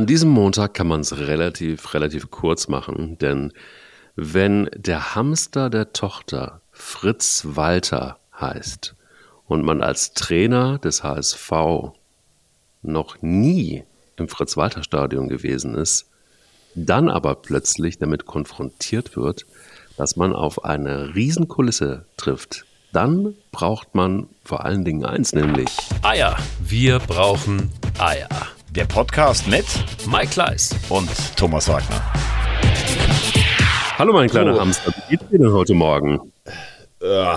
An diesem Montag kann man es relativ, relativ kurz machen, denn wenn der Hamster der Tochter Fritz Walter heißt und man als Trainer des HSV noch nie im Fritz-Walter-Stadion gewesen ist, dann aber plötzlich damit konfrontiert wird, dass man auf eine Riesenkulisse trifft, dann braucht man vor allen Dingen eins, nämlich Eier. Wir brauchen Eier. Der Podcast mit Mike Kleiss und Thomas Wagner. Hallo mein kleiner oh. Hamster, wie geht's dir denn heute Morgen? Uh,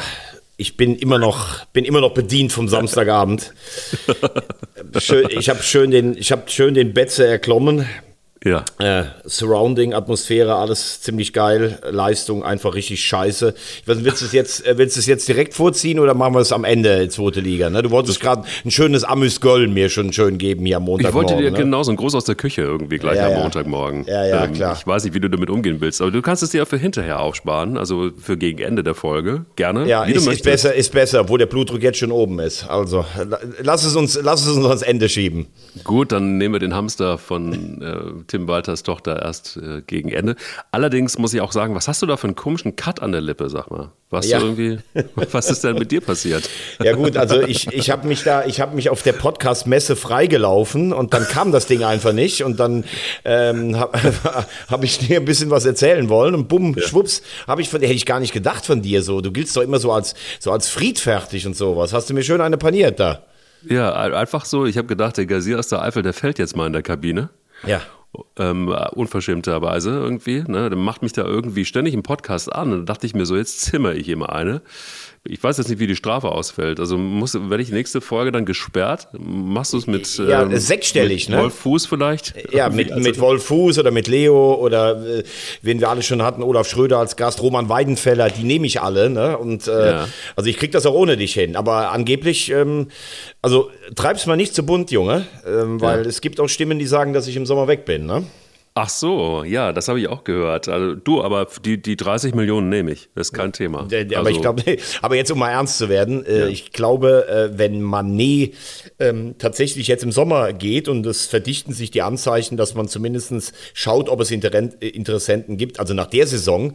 ich bin immer noch, bin immer noch bedient vom Samstagabend. schön, ich habe schön den, ich habe schön den Betze erklommen. Ja. Äh, Surrounding, Atmosphäre, alles ziemlich geil. Leistung einfach richtig scheiße. Ich weiß, willst du es jetzt, äh, willst du es jetzt direkt vorziehen oder machen wir es am Ende, zweite Liga? Ne? Du wolltest gerade ein schönes Amüsgöl mir schon schön geben hier am Montagmorgen. Ich wollte dir ne? genau so ein Gruß aus der Küche irgendwie gleich ja, am ja. Montagmorgen. Ja, ja, ähm, klar. Ich weiß nicht, wie du damit umgehen willst, aber du kannst es dir ja für hinterher aufsparen, also für gegen Ende der Folge. Gerne. Ja, ist, ist besser, ist besser, wo der Blutdruck jetzt schon oben ist. Also la- lass es uns, lass es uns ans Ende schieben. Gut, dann nehmen wir den Hamster von äh, Tim Walters Tochter erst äh, gegen Ende. Allerdings muss ich auch sagen, was hast du da für einen komischen Cut an der Lippe, sag mal? Warst Ja. irgendwie, was ist denn mit dir passiert? Ja gut, also ich, ich habe mich da, ich habe mich auf der Podcast-Messe freigelaufen und dann kam das Ding einfach nicht und dann ähm, habe hab ich dir ein bisschen was erzählen wollen und bumm, schwupps, habe ich von, hätte ich gar nicht gedacht von dir so. Du giltst doch immer so als so als friedfertig und sowas. Hast du mir schön eine paniert da? Ja, ein- einfach so, ich habe gedacht, der Gazier aus der Eifel, der fällt jetzt mal in der Kabine. Ja. Ähm, unverschämterweise irgendwie. Ne? Der macht mich da irgendwie ständig im Podcast an. Und da dachte ich mir so, jetzt zimmer ich ihm eine. Ich weiß jetzt nicht, wie die Strafe ausfällt. Also muss, werde ich nächste Folge dann gesperrt? Machst du es mit, Ja, ähm, sechsstellig, mit ne? Wolf Fuß vielleicht? Ja, Irgendwie, mit, also- mit Wolf Fuß oder mit Leo oder äh, wen wir alle schon hatten, Olaf Schröder als Gast, Roman Weidenfeller, die nehme ich alle. Ne? Und äh, Ja. also ich krieg das auch ohne dich hin. Aber angeblich, ähm, also treib's mal nicht zu bunt, Junge, ähm, weil es gibt auch Stimmen, die sagen, dass ich im Sommer weg bin. Ne? Ach so, ja, das habe ich auch gehört. Also du, aber die, die 30 Millionen nehme ich. Das ist kein Thema. Der- also, aber ich glaube, aber jetzt um mal ernst zu werden, äh, Ja. ich glaube, äh, wenn Manet ähm, tatsächlich jetzt im Sommer geht und es verdichten sich die Anzeichen, dass man zumindest schaut, ob es Interen- äh, Interessenten gibt, also nach der Saison,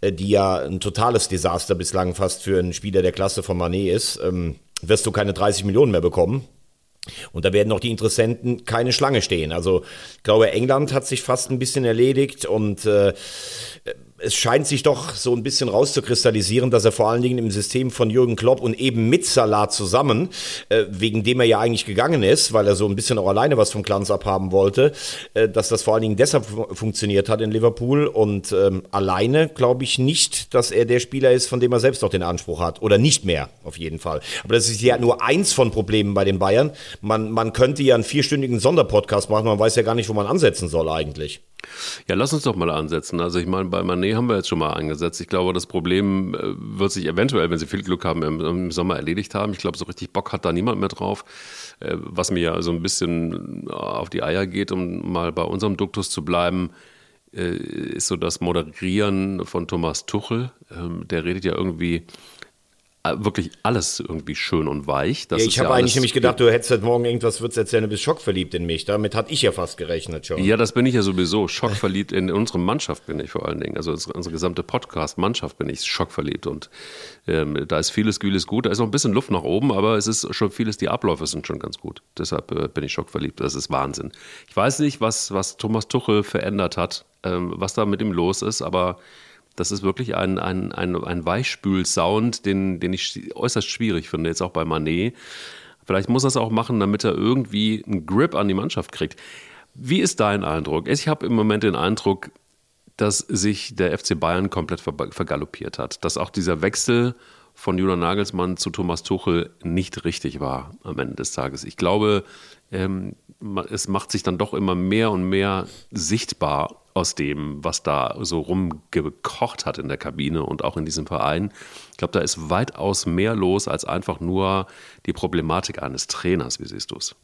äh, die ja ein totales Desaster bislang fast für einen Spieler der Klasse von Manet ist, ähm, wirst du keine 30 Millionen mehr bekommen. Und da werden auch die Interessenten keine Schlange stehen. Also ich glaube, England hat sich fast ein bisschen erledigt und äh, es scheint sich doch so ein bisschen rauszukristallisieren, dass er vor allen Dingen im System von Jürgen Klopp und eben mit Salah zusammen, äh, wegen dem er ja eigentlich gegangen ist, weil er so ein bisschen auch alleine was vom Glanz abhaben wollte, äh, dass das vor allen Dingen deshalb fu- funktioniert hat in Liverpool und ähm, alleine glaube ich nicht, dass er der Spieler ist, von dem er selbst auch den Anspruch hat oder nicht mehr auf jeden Fall. Aber das ist ja nur eins von Problemen bei den Bayern. Man, man könnte ja einen vierstündigen Sonderpodcast machen, man weiß ja gar nicht, wo man ansetzen soll eigentlich. Ja, lass uns doch mal ansetzen. Also ich meine, bei Manet haben wir jetzt schon mal angesetzt. Ich glaube, das Problem äh, wird sich eventuell, wenn sie viel Glück haben, im, im Sommer erledigt haben. Ich glaube, so richtig Bock hat da niemand mehr drauf. Äh, was mir ja so ein bisschen auf die Eier geht, um mal bei unserem Duktus zu bleiben, äh, ist so das Moderieren von Thomas Tuchel. Ähm, der redet ja irgendwie äh, wirklich alles irgendwie schön und weich. Das Ja, ich habe ja eigentlich nämlich gedacht, du hättest heute Morgen irgendwas würdest erzählen, du bist schockverliebt in mich. Damit hatte ich ja fast gerechnet schon. Ja, das bin ich ja sowieso. Schockverliebt in unsere Mannschaft bin ich vor allen Dingen. Also unsere, unsere gesamte Podcast-Mannschaft bin ich schockverliebt. Und ähm, da ist vieles, vieles gut. Da ist noch ein bisschen Luft nach oben, aber es ist schon vieles, die Abläufe sind schon ganz gut. Deshalb äh, bin ich schockverliebt. Das ist Wahnsinn. Ich weiß nicht, was, was Thomas Tuchel verändert hat, ähm, was da mit ihm los ist, aber das ist wirklich ein, ein, ein, ein Weichspül-Sound, den, den ich äußerst schwierig finde, jetzt auch bei Manet. Vielleicht muss er es auch machen, damit er irgendwie einen Grip an die Mannschaft kriegt. Wie ist dein Eindruck? Ich habe im Moment den Eindruck, dass sich der FC Bayern komplett ver vergaloppiert hat. Dass auch dieser Wechsel von Julian Nagelsmann zu Thomas Tuchel nicht richtig war am Ende des Tages. Ich glaube, ähm, es macht sich dann doch immer mehr und mehr sichtbar aus dem, was da so rumgekocht hat in der Kabine und auch in diesem Verein. Ich glaube, da ist weitaus mehr los als einfach nur die Problematik eines Trainers. Wie siehst du es?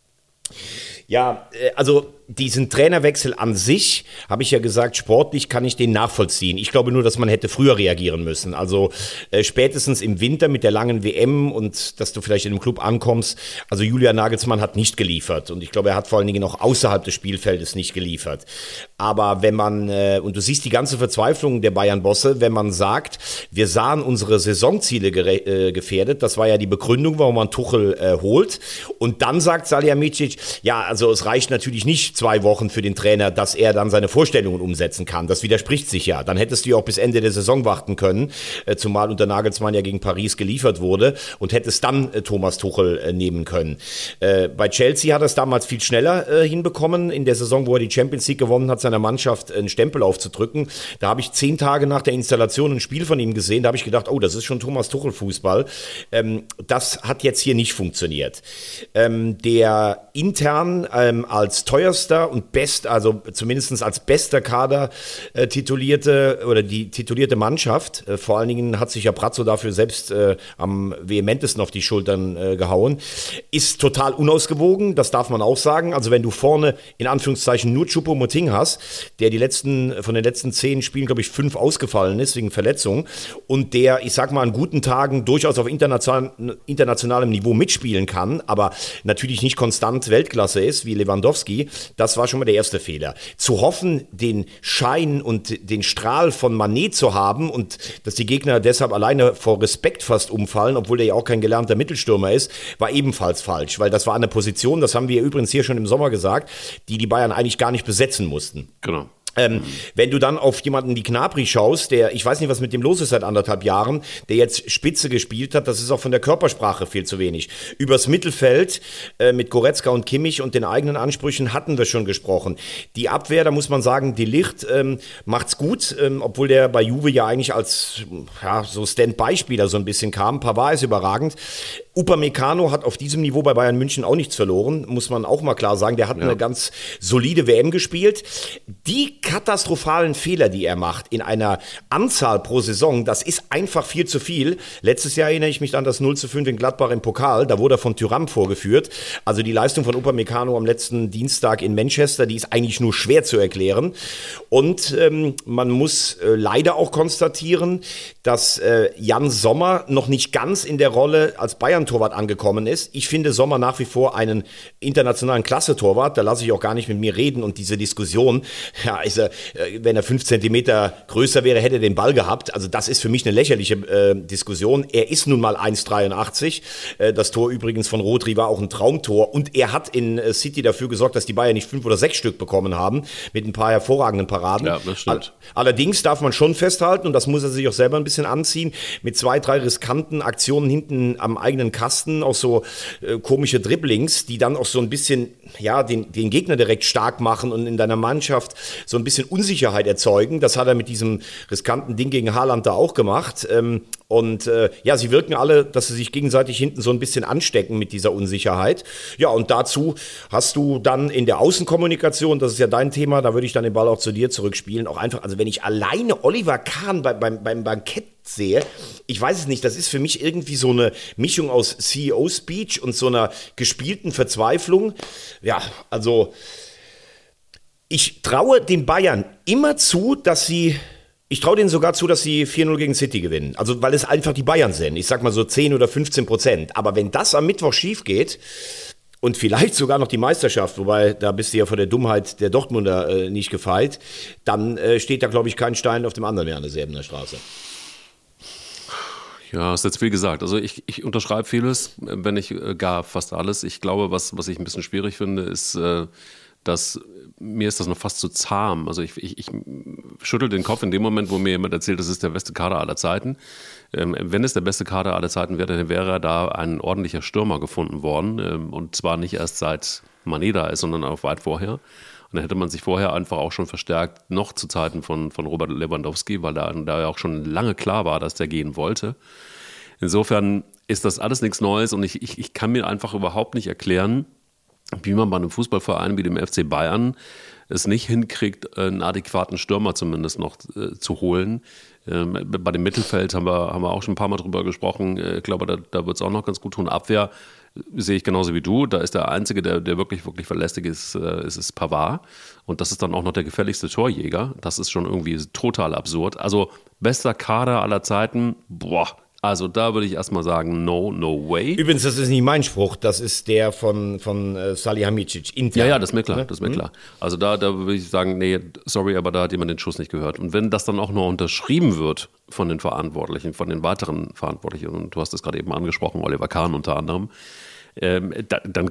Ja, äh, also diesen Trainerwechsel an sich, habe ich ja gesagt, sportlich kann ich den nachvollziehen. Ich glaube nur, dass man hätte früher reagieren müssen. Also äh, spätestens im Winter mit der langen WM und dass du vielleicht in dem Club ankommst. Also Julian Nagelsmann hat nicht geliefert und ich glaube, er hat vor allen Dingen auch außerhalb des Spielfeldes nicht geliefert. Aber wenn man, äh, und du siehst die ganze Verzweiflung der Bayern-Bosse, wenn man sagt, wir sahen unsere Saisonziele äh, gefährdet, das war ja die Begründung, warum man Tuchel äh, holt. Und dann sagt Salihamidzic, ja, also es reicht natürlich nicht zwei Wochen für den Trainer, dass er dann seine Vorstellungen umsetzen kann. Das widerspricht sich ja. Dann hättest du ja auch bis Ende der Saison warten können, äh, zumal unter Nagelsmann ja gegen Paris geliefert wurde und hättest dann äh, Thomas Tuchel äh, nehmen können. Bei Chelsea hat er es damals viel schneller hinbekommen. In der Saison, wo er die Champions League gewonnen hat, seiner Mannschaft einen Stempel aufzudrücken. Da habe ich zehn Tage nach der Installation ein Spiel von ihm gesehen. Da habe ich gedacht, oh, das ist schon Thomas Tuchel Fußball. Ähm, das hat jetzt hier nicht funktioniert. Ähm, der intern ähm, als teuerster und best, also zumindest als bester Kader äh, titulierte oder die titulierte Mannschaft, äh, vor allen Dingen hat sich ja Brazzo dafür selbst äh, am vehementesten auf die Schultern äh, gehauen, ist total unausgewogen, das darf man auch sagen. Also wenn du vorne in Anführungszeichen nur Chupo-Moting hast, der die letzten, von den letzten zehn Spielen, glaube ich, fünf ausgefallen ist wegen Verletzung und der, ich sag mal, an guten Tagen durchaus auf international, internationalem Niveau mitspielen kann, aber natürlich nicht konstant Weltklasse ist, wie Lewandowski, das war schon mal der erste Fehler. Zu hoffen, den Schein und den Strahl von Manet zu haben und dass die Gegner deshalb alleine vor Respekt fast umfallen, obwohl der ja auch kein gelernter Mittelstürmer ist, war ebenfalls falsch, weil das war eine Position, das haben wir übrigens hier schon im Sommer gesagt, die die Bayern eigentlich gar nicht besetzen mussten. Genau. Ähm, wenn du dann auf jemanden wie Knabri schaust, der, ich weiß nicht, was mit dem los ist seit anderthalb Jahren, der jetzt Spitze gespielt hat, das ist auch von der Körpersprache viel zu wenig. Übers Mittelfeld äh, mit Goretzka und Kimmich und den eigenen Ansprüchen hatten wir schon gesprochen. Die Abwehr, da muss man sagen, die Licht ähm, macht's gut, ähm, obwohl der bei Juve ja eigentlich als ja, so Stand-by-Spieler so ein bisschen kam. Pavard ist überragend. Upamecano hat auf diesem Niveau bei Bayern München auch nichts verloren, muss man auch mal klar sagen. Der hat ja. eine ganz solide WM gespielt. Die katastrophalen Fehler, die er macht in einer Anzahl pro Saison, das ist einfach viel zu viel. Letztes Jahr erinnere ich mich an das 0 zu 5 in Gladbach im Pokal, da wurde er von Tyram vorgeführt. Also die Leistung von Upamecano am letzten Dienstag in Manchester, die ist eigentlich nur schwer zu erklären. Und ähm, man muss äh, leider auch konstatieren, dass äh, Jan Sommer noch nicht ganz in der Rolle als Bayern-Torwart angekommen ist. Ich finde Sommer nach wie vor einen internationalen Klasse-Torwart. Da lasse ich auch gar nicht mit mir reden. Und diese Diskussion, ja, ist er, äh, wenn er fünf Zentimeter größer wäre, hätte er den Ball gehabt. Also das ist für mich eine lächerliche äh, Diskussion. Er ist nun mal 1,83. Äh, das Tor übrigens von Rodri war auch ein Traumtor. Und er hat in äh, City dafür gesorgt, dass die Bayern nicht fünf oder sechs Stück bekommen haben. Mit ein paar hervorragenden Paraden. Ja, das stimmt. Allerdings darf man schon festhalten, und das muss er sich auch selber ein bisschen bisschen anziehen, mit zwei, drei riskanten Aktionen hinten am eigenen Kasten, auch so äh, komische Dribblings, die dann auch so ein bisschen, ja, den, den Gegner direkt stark machen und in deiner Mannschaft so ein bisschen Unsicherheit erzeugen. Das hat er mit diesem riskanten Ding gegen Haaland da auch gemacht. Ähm, und äh, ja, sie wirken alle, dass sie sich gegenseitig hinten so ein bisschen anstecken mit dieser Unsicherheit. Ja, und dazu hast du dann in der Außenkommunikation, das ist ja dein Thema, da würde ich dann den Ball auch zu dir zurückspielen, auch einfach, also wenn ich alleine Oliver Kahn bei, beim, beim Bankett sehe, ich weiß es nicht, das ist für mich irgendwie so eine Mischung aus CEO-Speech und so einer gespielten Verzweiflung. Ja, also ich traue den Bayern immer zu, dass sie ich traue denen sogar zu, dass sie 4-0 gegen City gewinnen. Also, weil es einfach die Bayern sind. Ich sag mal so 10 oder 15 Prozent. Aber wenn das am Mittwoch schief geht, und vielleicht sogar noch die Meisterschaft, wobei da bist du ja vor der Dummheit der Dortmunder äh, nicht gefeit, dann äh, steht da, glaube ich, kein Stein auf dem anderen mehr an der Säbener Straße. Ja, ist jetzt viel gesagt. Also ich, ich unterschreibe vieles, wenn nicht äh, gar fast alles. Ich glaube, was, was ich ein bisschen schwierig finde, ist, äh, dass mir ist das noch fast zu zahm. Also ich, ich, ich schüttel den Kopf in dem Moment, wo mir jemand erzählt, das ist der beste Kader aller Zeiten. Ähm, wenn es der beste Kader aller Zeiten wäre, dann wäre da ein ordentlicher Stürmer gefunden worden. Ähm, und zwar nicht erst seit Mané da ist, sondern auch weit vorher. Und dann hätte man sich vorher einfach auch schon verstärkt, noch zu Zeiten von, von Robert Lewandowski, weil da, da ja auch schon lange klar war, dass der gehen wollte. Insofern ist das alles nichts Neues und ich, ich, ich kann mir einfach überhaupt nicht erklären, wie man bei einem Fußballverein wie dem FC Bayern es nicht hinkriegt, einen adäquaten Stürmer zumindest noch äh, zu holen. Ähm, bei dem Mittelfeld haben wir, haben wir auch schon ein paar Mal drüber gesprochen. Äh, ich glaube, da, da wird es auch noch ganz gut tun. Abwehr sehe ich genauso wie du. Da ist der Einzige, der, der wirklich, wirklich verlässlich ist, äh, ist, ist Pavard. Und das ist dann auch noch der gefährlichste Torjäger. Das ist schon irgendwie total absurd. Also bester Kader aller Zeiten, boah, also da würde ich erstmal sagen, no, no way. Übrigens, das ist nicht mein Spruch, das ist der von, von äh, Salihamidzic. Intern, ja, ja, das ist mir klar, ne? das ist mir hm? klar. Also da, da würde ich sagen, nee, sorry, aber da hat jemand den Schuss nicht gehört. Und wenn das dann auch nur unterschrieben wird von den Verantwortlichen, von den weiteren Verantwortlichen, und du hast es gerade eben angesprochen, Oliver Kahn unter anderem, ähm, dann,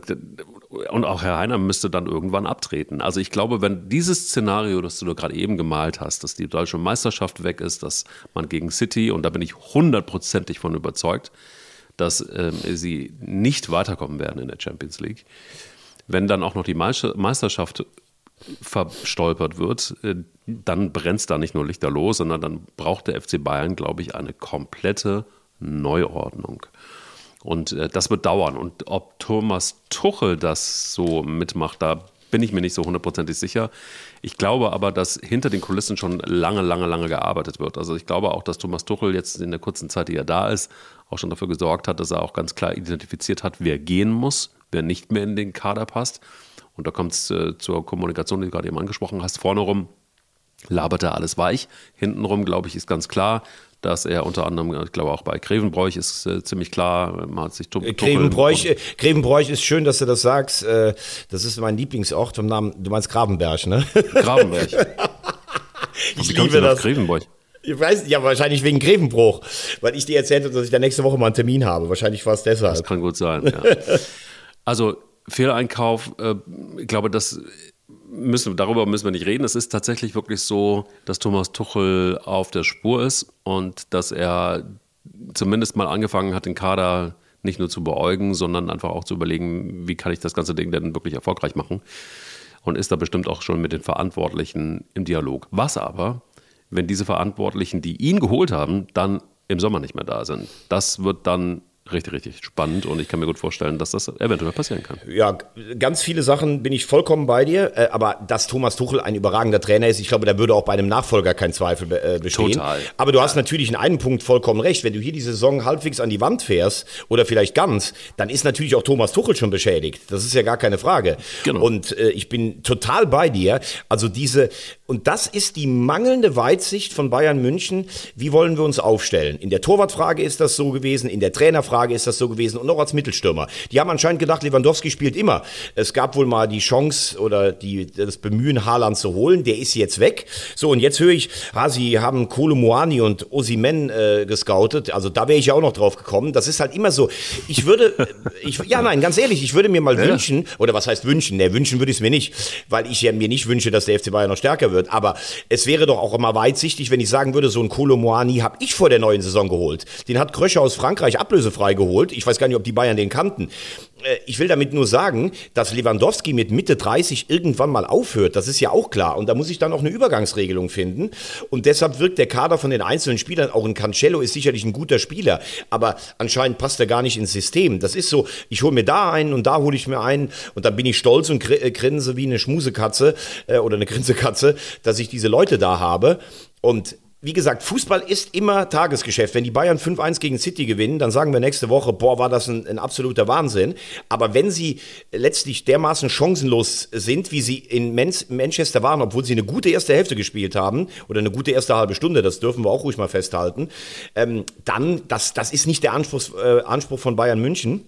und auch Herr Heiner müsste dann irgendwann abtreten. Also ich glaube, wenn dieses Szenario, das du gerade eben gemalt hast, dass die deutsche Meisterschaft weg ist, dass man gegen City, und da bin ich hundertprozentig von überzeugt, dass ähm, sie nicht weiterkommen werden in der Champions League, wenn dann auch noch die Meisterschaft verstolpert wird, äh, dann brennt da nicht nur Lichterloh, sondern dann braucht der FC Bayern, glaube ich, eine komplette Neuordnung. Und äh, das wird dauern. Und ob Thomas Tuchel das so mitmacht, da bin ich mir nicht so hundertprozentig sicher. Ich glaube aber, dass hinter den Kulissen schon lange, lange, lange gearbeitet wird. Also ich glaube auch, dass Thomas Tuchel jetzt in der kurzen Zeit, die er da ist, auch schon dafür gesorgt hat, dass er auch ganz klar identifiziert hat, wer gehen muss, wer nicht mehr in den Kader passt. Und da kommt es äh, zur Kommunikation, die du gerade eben angesprochen hast. Vorne rum labert er alles weich. Hintenrum, glaube ich, ist ganz klar, dass er unter anderem, ich glaube auch bei Grevenbräuch ist äh, ziemlich klar, man hat sich Grevenbräuch, äh, Grevenbräuch ist schön, dass du das sagst. Äh, das ist mein Lieblingsort vom Namen, du meinst Grabenberg, ne? Grabenberg. ich liebe das. Grevenbräuch? Ich weiß ja, wahrscheinlich wegen Grevenbruch, weil ich dir erzählt habe, dass ich da nächste Woche mal einen Termin habe. Wahrscheinlich war es deshalb. Das kann gut sein, ja. also, Fehleinkauf, äh, ich glaube, das müssen, darüber müssen wir nicht reden. Es ist tatsächlich wirklich so, dass Thomas Tuchel auf der Spur ist und dass er zumindest mal angefangen hat, den Kader nicht nur zu beäugen, sondern einfach auch zu überlegen, wie kann ich das ganze Ding denn wirklich erfolgreich machen. Und ist da bestimmt auch schon mit den Verantwortlichen im Dialog. Was aber, wenn diese Verantwortlichen, die ihn geholt haben, dann im Sommer nicht mehr da sind? Das wird dann richtig, richtig spannend und ich kann mir gut vorstellen, dass das eventuell passieren kann. Ja, ganz viele Sachen bin ich vollkommen bei dir, äh, aber dass Thomas Tuchel ein überragender Trainer ist, ich glaube, da würde auch bei einem Nachfolger kein Zweifel äh, bestehen. Total. Aber du ja. hast natürlich in einem Punkt vollkommen recht. Wenn du hier die Saison halbwegs an die Wand fährst oder vielleicht ganz, dann ist natürlich auch Thomas Tuchel schon beschädigt. Das ist ja gar keine Frage. Genau. Und äh, ich bin total bei dir. Also diese, und das ist die mangelnde Weitsicht von Bayern München. Wie wollen wir uns aufstellen? In der Torwartfrage ist das so gewesen, in der Trainerfrage ist das so gewesen und auch als Mittelstürmer. Die haben anscheinend gedacht, Lewandowski spielt immer. Es gab wohl mal die Chance oder die, das Bemühen, Haaland zu holen. Der ist jetzt weg. So, und jetzt höre ich, ah, sie haben Kolo Moani und Osimen äh, gescoutet. Also da wäre ich ja auch noch drauf gekommen. Das ist halt immer so. Ich würde, ich, ja nein, ganz ehrlich, ich würde mir mal ja. wünschen, oder was heißt wünschen? Ne, wünschen würde ich es mir nicht, weil ich ja mir nicht wünsche, dass der FC Bayern noch stärker wird wird. Aber es wäre doch auch immer weitsichtig, wenn ich sagen würde, so ein Kolomoani habe ich vor der neuen Saison geholt. Den hat Kröscher aus Frankreich ablösefrei geholt. Ich weiß gar nicht, ob die Bayern den kannten. Äh, ich will damit nur sagen, dass Lewandowski mit Mitte 30 irgendwann mal aufhört. Das ist ja auch klar. Und da muss ich dann auch eine Übergangsregelung finden. Und deshalb wirkt der Kader von den einzelnen Spielern, auch ein Cancello ist sicherlich ein guter Spieler, aber anscheinend passt er gar nicht ins System. Das ist so, ich hole mir da einen und da hole ich mir einen und dann bin ich stolz und äh, grinse wie eine Schmusekatze äh, oder eine Grinsekatze, dass ich diese Leute da habe. Und wie gesagt, Fußball ist immer Tagesgeschäft. Wenn die Bayern 5-1 gegen City gewinnen, dann sagen wir nächste Woche, boah, war das ein, ein, absoluter Wahnsinn. Aber wenn sie letztlich dermaßen chancenlos sind, wie sie in Manchester waren, obwohl sie eine gute erste Hälfte gespielt haben oder eine gute erste halbe Stunde, das dürfen wir auch ruhig mal festhalten, ähm, dann, das, das ist nicht der Anspruch, äh, Anspruch von Bayern München.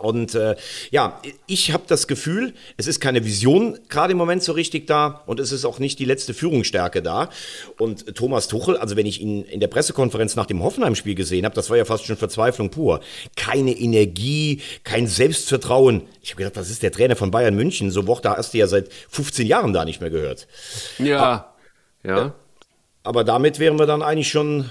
Und äh, ja, ich habe das Gefühl, es ist keine Vision gerade im Moment so richtig da und es ist auch nicht die letzte Führungsstärke da. Und Thomas Tuchel, also wenn ich ihn in der Pressekonferenz nach dem Hoffenheim-Spiel gesehen habe, das war ja fast schon Verzweiflung pur. Keine Energie, kein Selbstvertrauen. Ich habe gedacht, das ist der Trainer von Bayern München. So Wort, da hast du ja seit 15 Jahren da nicht mehr gehört. Ja, aber, ja. Aber damit wären wir dann eigentlich schon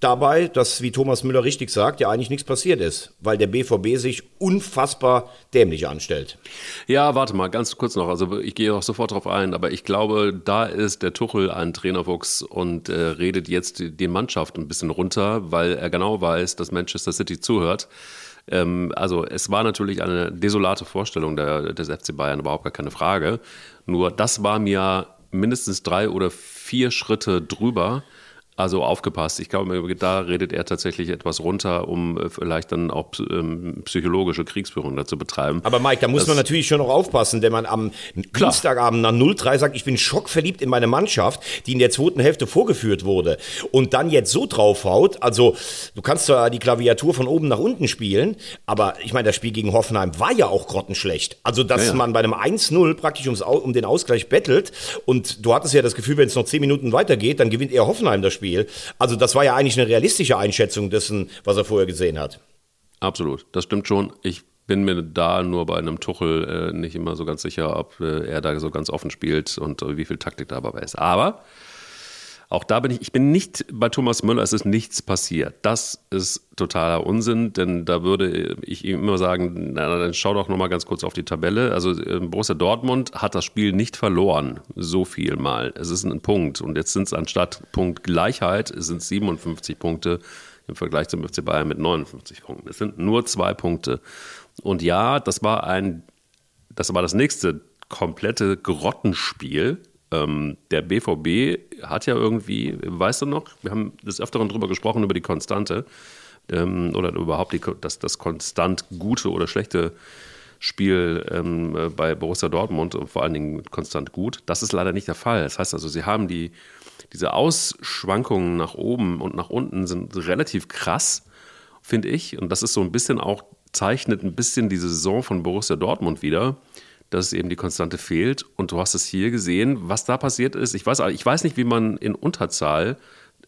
dabei, dass, wie Thomas Müller richtig sagt, ja eigentlich nichts passiert ist, weil der BVB sich unfassbar dämlich anstellt. Ja, warte mal, ganz kurz noch. Also ich gehe auch sofort darauf ein, aber ich glaube, da ist der Tuchel ein Trainerwuchs und äh, redet jetzt die Mannschaft ein bisschen runter, weil er genau weiß, dass Manchester City zuhört. Ähm, also es war natürlich eine desolate Vorstellung der, des FC Bayern, überhaupt gar keine Frage. Nur das war mir mindestens drei oder vier Schritte drüber also aufgepasst. Ich glaube, da redet er tatsächlich etwas runter, um äh, vielleicht dann auch ähm, psychologische Kriegsführung dazu betreiben. Aber Mike, da muss das man natürlich schon noch aufpassen, wenn man am Klar. Dienstagabend nach 0-3 sagt, ich bin schockverliebt in meine Mannschaft, die in der zweiten Hälfte vorgeführt wurde und dann jetzt so draufhaut. Also du kannst zwar die Klaviatur von oben nach unten spielen, aber ich meine, das Spiel gegen Hoffenheim war ja auch grottenschlecht. Also dass ja, ja. man bei einem 1-0 praktisch ums, um den Ausgleich bettelt und du hattest ja das Gefühl, wenn es noch 10 Minuten weitergeht, dann gewinnt eher Hoffenheim das Spiel. Spiel. Also das war ja eigentlich eine realistische Einschätzung dessen, was er vorher gesehen hat. Absolut, das stimmt schon. Ich bin mir da nur bei einem Tuchel äh, nicht immer so ganz sicher, ob äh, er da so ganz offen spielt und äh, wie viel Taktik dabei ist. Aber auch da bin ich, ich bin nicht bei Thomas Müller, es ist nichts passiert. Das ist totaler Unsinn, denn da würde ich ihm immer sagen, na, dann schau doch nochmal ganz kurz auf die Tabelle. Also äh, Borussia Dortmund hat das Spiel nicht verloren, so viel mal. Es ist ein Punkt und jetzt sind es anstatt Punkt Gleichheit, es sind 57 Punkte im Vergleich zum FC Bayern mit 59 Punkten. Es sind nur zwei Punkte. Und ja, das war ein, das war das nächste komplette Grottenspiel ähm, der BVB hat ja irgendwie, weißt du noch, wir haben des Öfteren darüber gesprochen, über die Konstante ähm, oder überhaupt die, das, das konstant gute oder schlechte Spiel ähm, bei Borussia Dortmund und vor allen Dingen konstant gut. Das ist leider nicht der Fall. Das heißt also, sie haben die, diese Ausschwankungen nach oben und nach unten sind relativ krass, finde ich. Und das ist so ein bisschen auch, zeichnet ein bisschen die Saison von Borussia Dortmund wieder dass eben die Konstante fehlt. Und du hast es hier gesehen, was da passiert ist. Ich weiß, ich weiß nicht, wie man in Unterzahl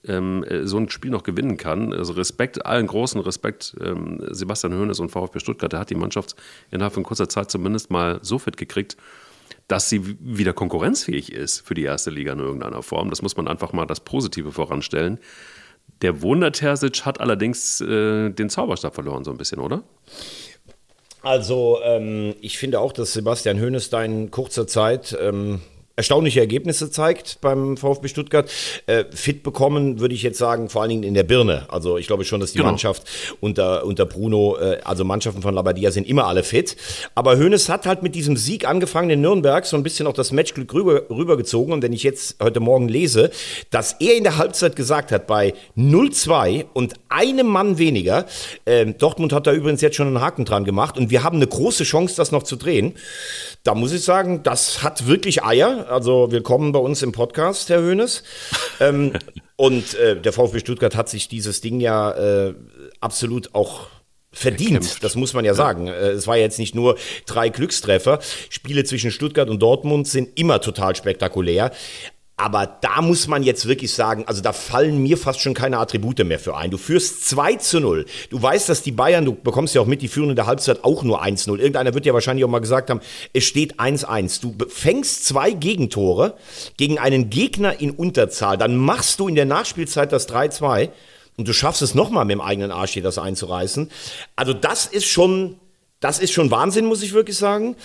ähm, äh, so ein Spiel noch gewinnen kann. Also Respekt, allen großen Respekt, ähm, Sebastian Hoeneß und VfB Stuttgart, der hat die Mannschaft innerhalb von kurzer Zeit zumindest mal so fit gekriegt, dass sie wieder konkurrenzfähig ist für die erste Liga in irgendeiner Form. Das muss man einfach mal das Positive voranstellen. Der Wunder Terzic hat allerdings äh, den Zauberstab verloren, so ein bisschen, oder? Also ähm, ich finde auch, dass Sebastian Hoeneß da in kurzer Zeit ähm, erstaunliche Ergebnisse zeigt beim VfB Stuttgart. Äh, fit bekommen, würde ich jetzt sagen, vor allen Dingen in der Birne. Also ich glaube schon, dass die genau. Mannschaft unter, unter Bruno, äh, also Mannschaften von Labadia sind immer alle fit. Aber Hoeneß hat halt mit diesem Sieg angefangen in Nürnberg so ein bisschen auch das Matchglück rüber, rübergezogen. Und wenn ich jetzt heute Morgen lese, dass er in der Halbzeit gesagt hat, bei 0-2 und einem Mann weniger, äh, Dortmund hat da übrigens jetzt schon einen Haken dran gemacht und wir haben eine große Chance, das noch zu drehen. Da muss ich sagen, das hat wirklich Eier. Also willkommen bei uns im Podcast, Herr Höhnes. ähm, und äh, der VfB Stuttgart hat sich dieses Ding ja äh, absolut auch verdient. Erkämpft. Das muss man ja sagen. Äh, es war jetzt nicht nur drei Glückstreffer. Spiele zwischen Stuttgart und Dortmund sind immer total spektakulär. Aber da muss man jetzt wirklich sagen, also da fallen mir fast schon keine Attribute mehr für ein. Du führst 2 zu 0. Du weißt, dass die Bayern, du bekommst ja auch mit, die führen in der Halbzeit auch nur 1-0. Irgendeiner wird ja wahrscheinlich auch mal gesagt haben, es steht 1-1. Du fängst zwei Gegentore gegen einen Gegner in Unterzahl. Dann machst du in der Nachspielzeit das 3-2 und du schaffst es nochmal mit dem eigenen Arsch hier das einzureißen. Also das ist schon, das ist schon Wahnsinn, muss ich wirklich sagen.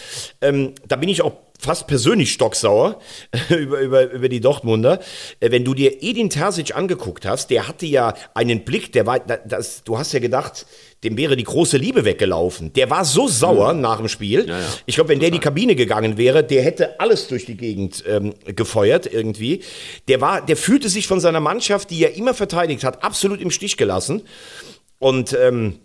Ähm, da bin ich auch fast persönlich stocksauer über, über, über die Dortmunder. Äh, wenn du dir Edin Terzic angeguckt hast, der hatte ja einen Blick, der war, das, du hast ja gedacht, dem wäre die große Liebe weggelaufen. Der war so sauer mhm. nach dem Spiel. Ja, ja. Ich glaube, wenn der in die Kabine gegangen wäre, der hätte alles durch die Gegend ähm, gefeuert irgendwie. Der war, der fühlte sich von seiner Mannschaft, die er immer verteidigt hat, absolut im Stich gelassen. Und ähm,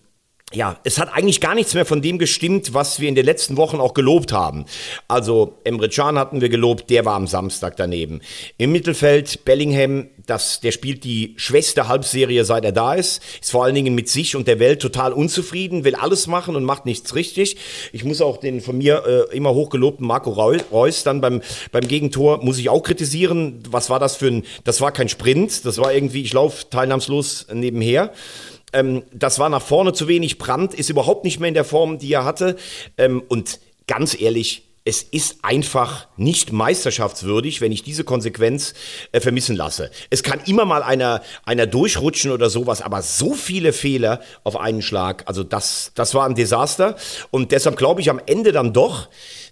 ja, es hat eigentlich gar nichts mehr von dem gestimmt, was wir in den letzten Wochen auch gelobt haben. Also Emre Can hatten wir gelobt, der war am Samstag daneben. Im Mittelfeld Bellingham, das, der spielt die schwächste Halbserie, seit er da ist, ist vor allen Dingen mit sich und der Welt total unzufrieden, will alles machen und macht nichts richtig. Ich muss auch den von mir äh, immer hochgelobten Marco Reus dann beim, beim Gegentor, muss ich auch kritisieren. Was war das für ein, das war kein Sprint, das war irgendwie, ich laufe teilnahmslos nebenher. Ähm, das war nach vorne zu wenig. Brandt ist überhaupt nicht mehr in der Form, die er hatte. Ähm, und ganz ehrlich, es ist einfach nicht meisterschaftswürdig, wenn ich diese Konsequenz äh, vermissen lasse. Es kann immer mal einer, einer durchrutschen oder sowas, aber so viele Fehler auf einen Schlag, also das, das war ein Desaster. Und deshalb glaube ich am Ende dann doch,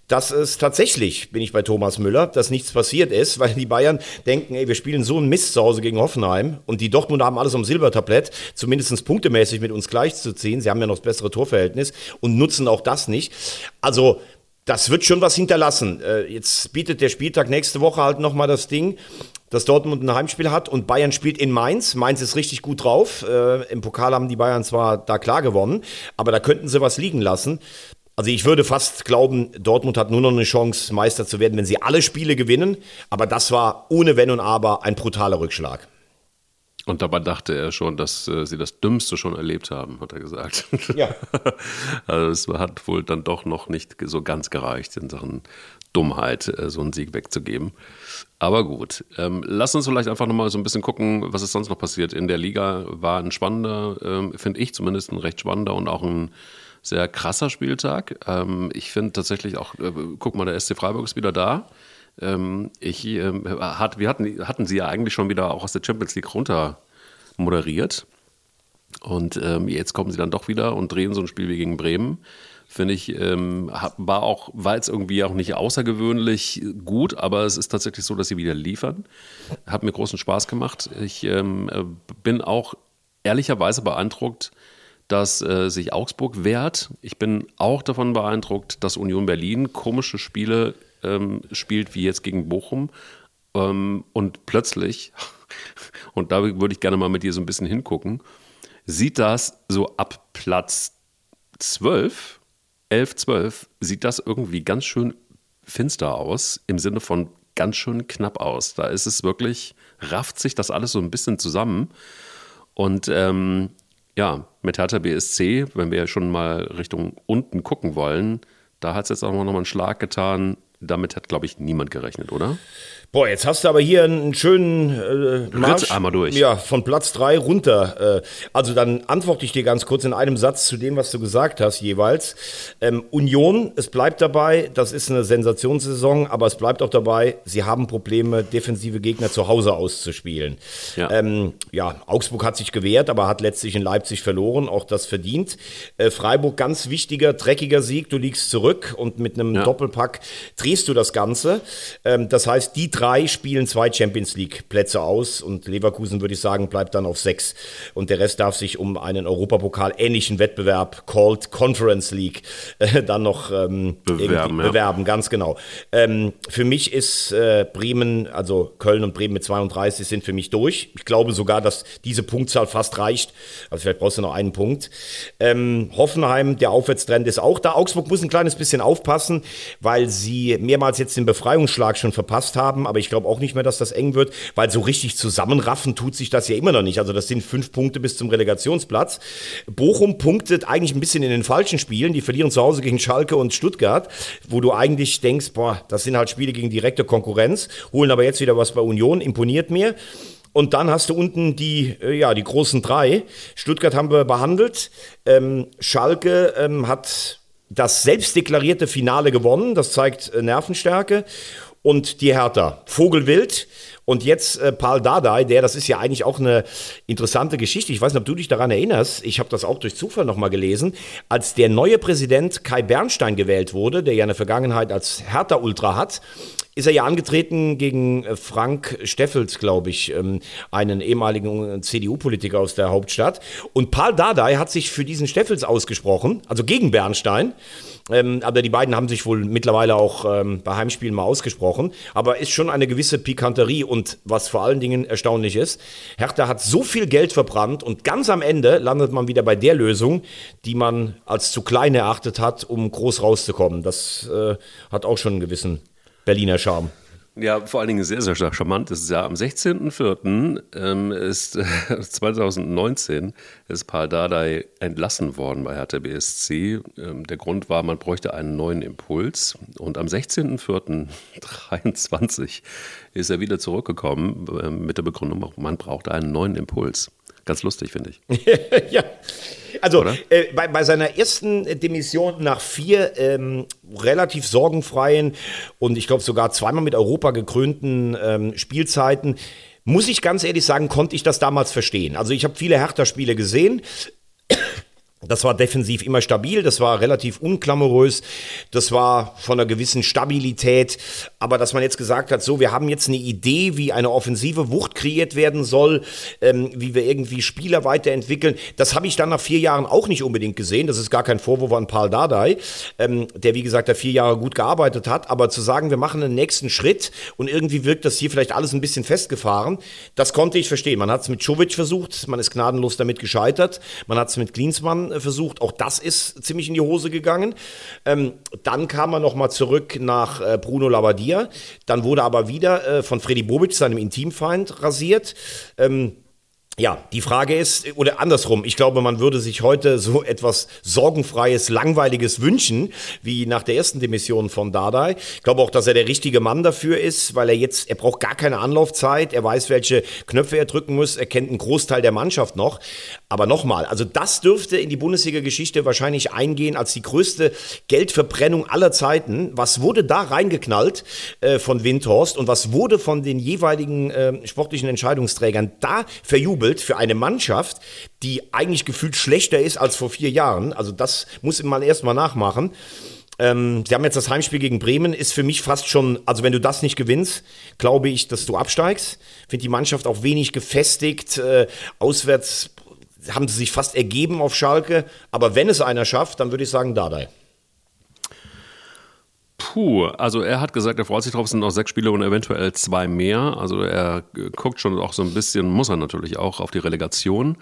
dass es tatsächlich, bin ich bei Thomas Müller, dass nichts passiert ist, weil die Bayern denken, ey, wir spielen so einen Mist zu Hause gegen Hoffenheim und die Dortmund haben alles am Silbertablett, zumindest punktemäßig mit uns gleichzuziehen. Sie haben ja noch das bessere Torverhältnis und nutzen auch das nicht. Also, das wird schon was hinterlassen. Äh, jetzt bietet der Spieltag nächste Woche halt nochmal das Ding, dass Dortmund ein Heimspiel hat und Bayern spielt in Mainz. Mainz ist richtig gut drauf. Äh, Im Pokal haben die Bayern zwar da klar gewonnen, aber da könnten sie was liegen lassen. Also ich würde fast glauben, Dortmund hat nur noch eine Chance, Meister zu werden, wenn sie alle Spiele gewinnen. Aber das war ohne Wenn und Aber ein brutaler Rückschlag. Und dabei dachte er schon, dass äh, sie das Dümmste schon erlebt haben, hat er gesagt. Ja. also es hat wohl dann doch noch nicht so ganz gereicht in Sachen Dummheit, äh, so einen Sieg wegzugeben. Aber gut, ähm, lass uns vielleicht einfach nochmal so ein bisschen gucken, was ist sonst noch passiert. In der Liga war ein spannender, ähm, finde ich zumindest ein recht spannender und auch ein sehr krasser Spieltag. Ähm, ich finde tatsächlich auch, äh, guck mal, der SC Freiburg ist wieder da. Ähm, ich, ähm, hat, wir hatten, hatten sie ja eigentlich schon wieder auch aus der Champions League runter moderiert. Und ähm, jetzt kommen sie dann doch wieder und drehen so ein Spiel wie gegen Bremen. Finde ich, ähm, war auch, war jetzt irgendwie auch nicht außergewöhnlich gut, aber es ist tatsächlich so, dass sie wieder liefern. Hat mir großen Spaß gemacht. Ich ähm, äh, bin auch ehrlicherweise beeindruckt, dass äh, sich Augsburg wehrt. Ich bin auch davon beeindruckt, dass Union Berlin komische Spiele ähm, spielt, wie jetzt gegen Bochum. Ähm, und plötzlich, und da würde ich gerne mal mit dir so ein bisschen hingucken, sieht das so ab Platz 12, 11, 12, sieht das irgendwie ganz schön finster aus, im Sinne von ganz schön knapp aus. Da ist es wirklich, rafft sich das alles so ein bisschen zusammen. Und ähm, ja, mit Hertha BSC, wenn wir schon mal Richtung unten gucken wollen, da hat es jetzt auch noch mal einen Schlag getan. Damit hat, glaube ich, niemand gerechnet, oder? Boah, jetzt hast du aber hier einen schönen äh, Marsch. einmal durch. Ja, von Platz drei runter. Äh, also dann antworte ich dir ganz kurz in einem Satz zu dem, was du gesagt hast jeweils. Ähm, Union, es bleibt dabei, das ist eine Sensationssaison, aber es bleibt auch dabei, sie haben Probleme, defensive Gegner zu Hause auszuspielen. Ja, ähm, ja Augsburg hat sich gewehrt, aber hat letztlich in Leipzig verloren, auch das verdient. Äh, Freiburg, ganz wichtiger, dreckiger Sieg, du liegst zurück und mit einem ja. Doppelpack drehst du das Ganze. Ähm, das heißt, die drei spielen zwei Champions League Plätze aus und Leverkusen, würde ich sagen, bleibt dann auf sechs. Und der Rest darf sich um einen Europapokal ähnlichen Wettbewerb, called Conference League, äh, dann noch ähm, bewerben, ja. bewerben, ganz genau. Ähm, für mich ist äh, Bremen, also Köln und Bremen mit 32 sind für mich durch. Ich glaube sogar, dass diese Punktzahl fast reicht. Also vielleicht brauchst du noch einen Punkt. Ähm, Hoffenheim, der Aufwärtstrend ist auch da. Augsburg muss ein kleines bisschen aufpassen, weil sie mehrmals jetzt den Befreiungsschlag schon verpasst haben aber ich glaube auch nicht mehr, dass das eng wird, weil so richtig zusammenraffen tut sich das ja immer noch nicht. Also das sind fünf Punkte bis zum Relegationsplatz. Bochum punktet eigentlich ein bisschen in den falschen Spielen. Die verlieren zu Hause gegen Schalke und Stuttgart, wo du eigentlich denkst, boah, das sind halt Spiele gegen direkte Konkurrenz, holen aber jetzt wieder was bei Union, imponiert mir. Und dann hast du unten die, äh, ja, die großen drei. Stuttgart haben wir behandelt. Ähm, Schalke ähm, hat das selbstdeklarierte Finale gewonnen. Das zeigt äh, Nervenstärke und die Hertha. Vogelwild und jetzt äh, Paul Dardai, der, das ist ja eigentlich auch eine interessante Geschichte. Ich weiß nicht, ob du dich daran erinnerst. Ich habe das auch durch Zufall nochmal gelesen. Als der neue Präsident Kai Bernstein gewählt wurde, der ja eine Vergangenheit als Hertha-Ultra hat, ist er ja angetreten gegen äh, Frank Steffels, glaube ich, ähm, einen ehemaligen äh, CDU-Politiker aus der Hauptstadt. Und Paul Dardai hat sich für diesen Steffels ausgesprochen, also gegen Bernstein. Ähm, aber die beiden haben sich wohl mittlerweile auch ähm, bei Heimspielen mal ausgesprochen. Aber ist schon eine gewisse Pikanterie und was vor allen Dingen erstaunlich ist, Hertha hat so viel Geld verbrannt und ganz am Ende landet man wieder bei der Lösung, die man als zu klein erachtet hat, um groß rauszukommen. Das äh, hat auch schon einen gewissen Berliner Charme. Ja, vor allen Dingen sehr, sehr charmant ist ja. Am 16.04. Ähm, ist äh, 2019 ist Paul Dardai entlassen worden bei Hertha BSC. Ähm, der Grund war, man bräuchte einen neuen Impuls. Und am 16.04.23 ist er wieder zurückgekommen äh, mit der Begründung, man braucht einen neuen Impuls. Ganz lustig, finde ich. ja. Also äh, bei, bei, seiner ersten Demission nach vier ähm, relativ sorgenfreien und ich glaube sogar zweimal mit Europa gekrönten ähm, Spielzeiten, muss ich ganz ehrlich sagen, konnte ich das damals verstehen. Also ich habe viele Hertha-Spiele gesehen. Das war defensiv immer stabil, das war relativ unklamorös, das war von einer gewissen Stabilität. Aber dass man jetzt gesagt hat, so, wir haben jetzt eine Idee, wie eine offensive Wucht kreiert werden soll, ähm, wie wir irgendwie Spieler weiterentwickeln, das habe ich dann nach vier Jahren auch nicht unbedingt gesehen. Das ist gar kein Vorwurf an Paul Dardai, ähm, der wie gesagt da vier Jahre gut gearbeitet hat. Aber zu sagen, wir machen einen nächsten Schritt und irgendwie wirkt das hier vielleicht alles ein bisschen festgefahren, das konnte ich verstehen. Man hat es mit Czovic versucht, man ist gnadenlos damit gescheitert, man hat es mit Klinsmann äh, versucht. Auch das ist ziemlich in die Hose gegangen. Ähm, dann kam er nochmal zurück nach äh, Bruno Labbadia. Dann wurde aber wieder äh, von Freddy Bobic, seinem Intimfeind, rasiert. Ähm, ja, die Frage ist, oder andersrum, ich glaube, man würde sich heute so etwas sorgenfreies, langweiliges wünschen, wie nach der ersten Demission von Dardai. Ich glaube auch, dass er der richtige Mann dafür ist, weil er jetzt, er braucht gar keine Anlaufzeit, er weiß, welche Knöpfe er drücken muss, er kennt einen Großteil der Mannschaft noch. Aber nochmal, also das dürfte in die Bundesliga-Geschichte wahrscheinlich eingehen als die größte Geldverbrennung aller Zeiten. Was wurde da reingeknallt äh, von Windhorst und was wurde von den jeweiligen äh, sportlichen Entscheidungsträgern da verjubelt? Bejubelt für eine Mannschaft, die eigentlich gefühlt schlechter ist als vor vier Jahren. Also das muss man erstmal nachmachen. Ähm, sie haben jetzt das Heimspiel gegen Bremen, ist für mich fast schon, also wenn du das nicht gewinnst, glaube ich, dass du absteigst. Finde die Mannschaft auch wenig gefestigt. Äh, auswärts haben sie sich fast ergeben auf Schalke. Aber wenn es einer schafft, dann würde ich sagen Dardai. Puh, also er hat gesagt, er freut sich drauf, es sind noch sechs Spiele und eventuell zwei mehr. Also er guckt schon auch so ein bisschen, muss er natürlich auch, auf die Relegation.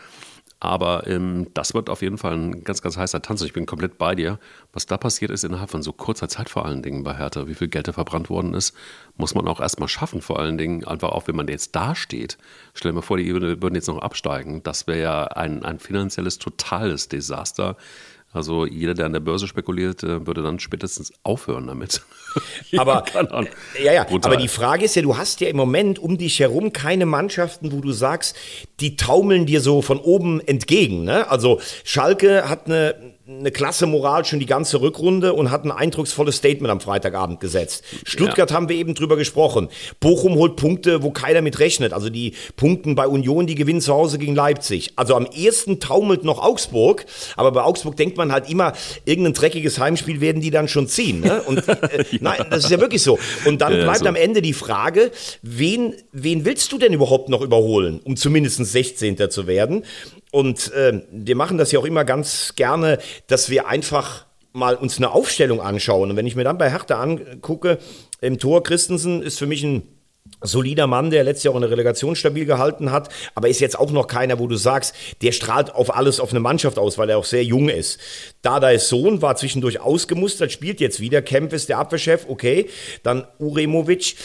Aber ähm, das wird auf jeden Fall ein ganz, ganz heißer Tanz. Ich bin komplett bei dir. Was da passiert ist innerhalb von so kurzer Zeit vor allen Dingen bei Hertha, wie viel Geld da verbrannt worden ist, muss man auch erstmal schaffen. Vor allen Dingen einfach auch, wenn man jetzt dasteht. Stell dir mal vor, die würden jetzt noch absteigen. Das wäre ja ein, ein finanzielles, totales Desaster. Also jeder, der an der Börse spekuliert, äh, würde dann spätestens aufhören damit. aber, ja, ja, aber die Frage ist ja, du hast ja im Moment um dich herum keine Mannschaften, wo du sagst, die taumeln dir so von oben entgegen. Ne? Also Schalke hat eine, eine klasse Moral schon die ganze Rückrunde und hat ein eindrucksvolles Statement am Freitagabend gesetzt. Stuttgart ja. haben wir eben drüber gesprochen. Bochum holt Punkte, wo keiner mit rechnet. Also die Punkten bei Union, die gewinnen zu Hause gegen Leipzig. Also am ersten taumelt noch Augsburg, aber bei Augsburg denkt man halt immer, irgendein dreckiges Heimspiel werden die dann schon ziehen. Ne? Und äh, ja. nein, das ist ja wirklich so. Und dann ja, bleibt so. am Ende die Frage, wen, wen willst du denn überhaupt noch überholen, um zumindest 16. zu werden? Und äh, wir machen das ja auch immer ganz gerne, dass wir einfach mal uns eine Aufstellung anschauen. Und wenn ich mir dann bei Hertha angucke, im Tor Christensen ist für mich ein solider Mann, der letztes Jahr auch in der Relegation stabil gehalten hat, aber ist jetzt auch noch keiner, wo du sagst, der strahlt auf alles, auf eine Mannschaft aus, weil er auch sehr jung ist. Dadais Sohn war zwischendurch ausgemustert, spielt jetzt wieder. Kempf ist der Abwehrchef, okay. Dann Uremovic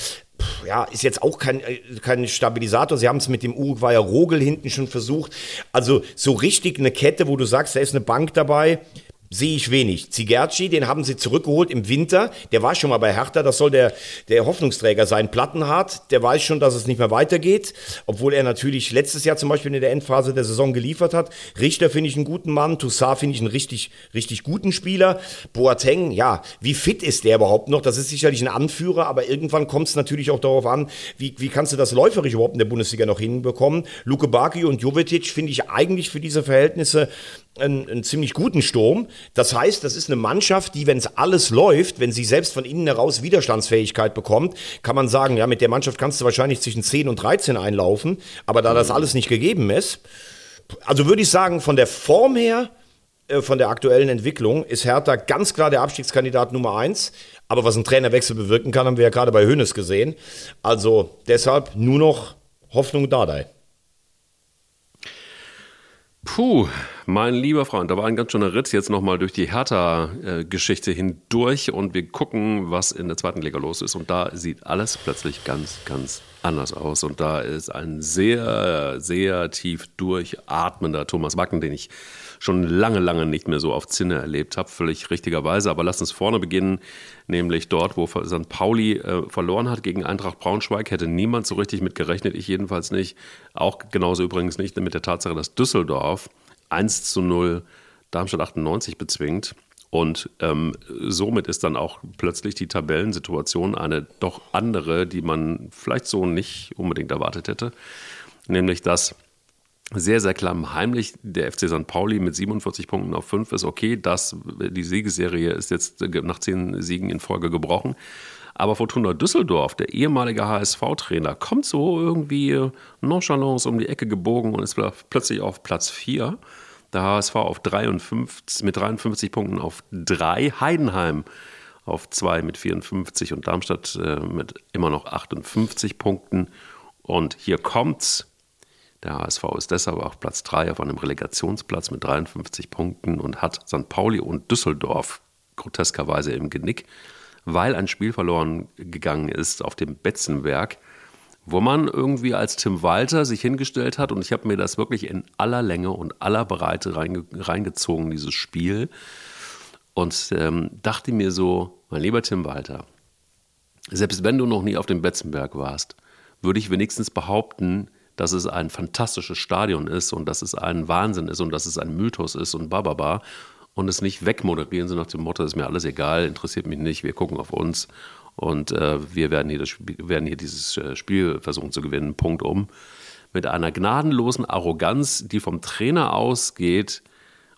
ja, ist jetzt auch kein, äh, kein Stabilisator. Sie haben es mit dem Uruguayer Rogel hinten schon versucht. Also so richtig eine Kette, wo du sagst, da ist eine Bank dabei sehe ich wenig. Zigerci, den haben sie zurückgeholt im Winter. Der war schon mal bei Hertha. Das soll der, der Hoffnungsträger sein. Plattenhardt, der weiß schon, dass es nicht mehr weitergeht. Obwohl er natürlich letztes Jahr zum Beispiel in der Endphase der Saison geliefert hat. Richter finde ich einen guten Mann. Toussaint finde ich einen richtig, richtig guten Spieler. Boateng, ja, wie fit ist der überhaupt noch? Das ist sicherlich ein Anführer, aber irgendwann kommt es natürlich auch darauf an, wie, wie kannst du das läuferisch überhaupt in der Bundesliga noch hinbekommen? Luke Baki und Jovetic finde ich eigentlich für diese Verhältnisse einen, einen, ziemlich guten Sturm. Das heißt, das ist eine Mannschaft, die, wenn es alles läuft, wenn sie selbst von innen heraus Widerstandsfähigkeit bekommt, kann man sagen, ja, mit der Mannschaft kannst du wahrscheinlich zwischen 10 und 13 einlaufen. Aber da das alles nicht gegeben ist, also würde ich sagen, von der Form her, äh, von der aktuellen Entwicklung, ist Hertha ganz klar der Abstiegskandidat Nummer 1. Aber was ein Trainerwechsel bewirken kann, haben wir ja gerade bei Hönes gesehen. Also deshalb nur noch Hoffnung Dardai. Puh, mein lieber Freund, da war ein ganz schöner Ritt jetzt nochmal durch die Hertha-Geschichte hindurch und wir gucken, was in der zweiten Liga los ist. Und da sieht alles plötzlich ganz, ganz anders aus. Und da ist ein sehr, sehr tief durchatmender Thomas Wacken, den ich schon lange, lange nicht mehr so auf Zinne erlebt habe, völlig richtigerweise. Aber lass uns vorne beginnen, nämlich dort, wo St. Pauli äh, verloren hat gegen Eintracht Braunschweig, hätte niemand so richtig mit gerechnet, ich jedenfalls nicht. Auch genauso übrigens nicht mit der Tatsache, dass Düsseldorf 1 zu 0 Darmstadt 98 bezwingt. Und ähm, somit ist dann auch plötzlich die Tabellensituation eine doch andere, die man vielleicht so nicht unbedingt erwartet hätte. Nämlich, dass sehr, sehr klammheimlich der FC St. Pauli mit 47 Punkten auf 5 ist. Okay, das, die Siegesserie ist jetzt nach zehn Siegen in Folge gebrochen. Aber Fortuna Düsseldorf, der ehemalige HSV-Trainer, kommt so irgendwie nonchalance um die Ecke gebogen und ist plötzlich auf Platz 4. Der HSV auf 53, mit 53 Punkten auf 3. Heidenheim auf 2 mit 54 und Darmstadt äh, mit immer noch 58 Punkten. Und hier kommt's. Der HSV ist deshalb auf Platz 3 auf einem Relegationsplatz mit 53 Punkten und hat St. Pauli und Düsseldorf groteskerweise im Genick weil ein Spiel verloren gegangen ist auf dem Betzenberg, wo man irgendwie als Tim Walter sich hingestellt hat und ich habe mir das wirklich in aller Länge und aller Breite reinge reingezogen, dieses Spiel. Und ähm, dachte mir so, mein lieber Tim Walter, selbst wenn du noch nie auf dem Betzenberg warst, würde ich wenigstens behaupten, dass es ein fantastisches Stadion ist und dass es ein Wahnsinn ist und dass es ein Mythos ist und bababa und es nicht wegmoderieren, so nach dem Motto, ist mir alles egal, interessiert mich nicht, wir gucken auf uns und äh, wir werden hier, Spiel, werden hier dieses äh, Spiel versuchen zu gewinnen, Punkt um. Mit einer gnadenlosen Arroganz, die vom Trainer ausgeht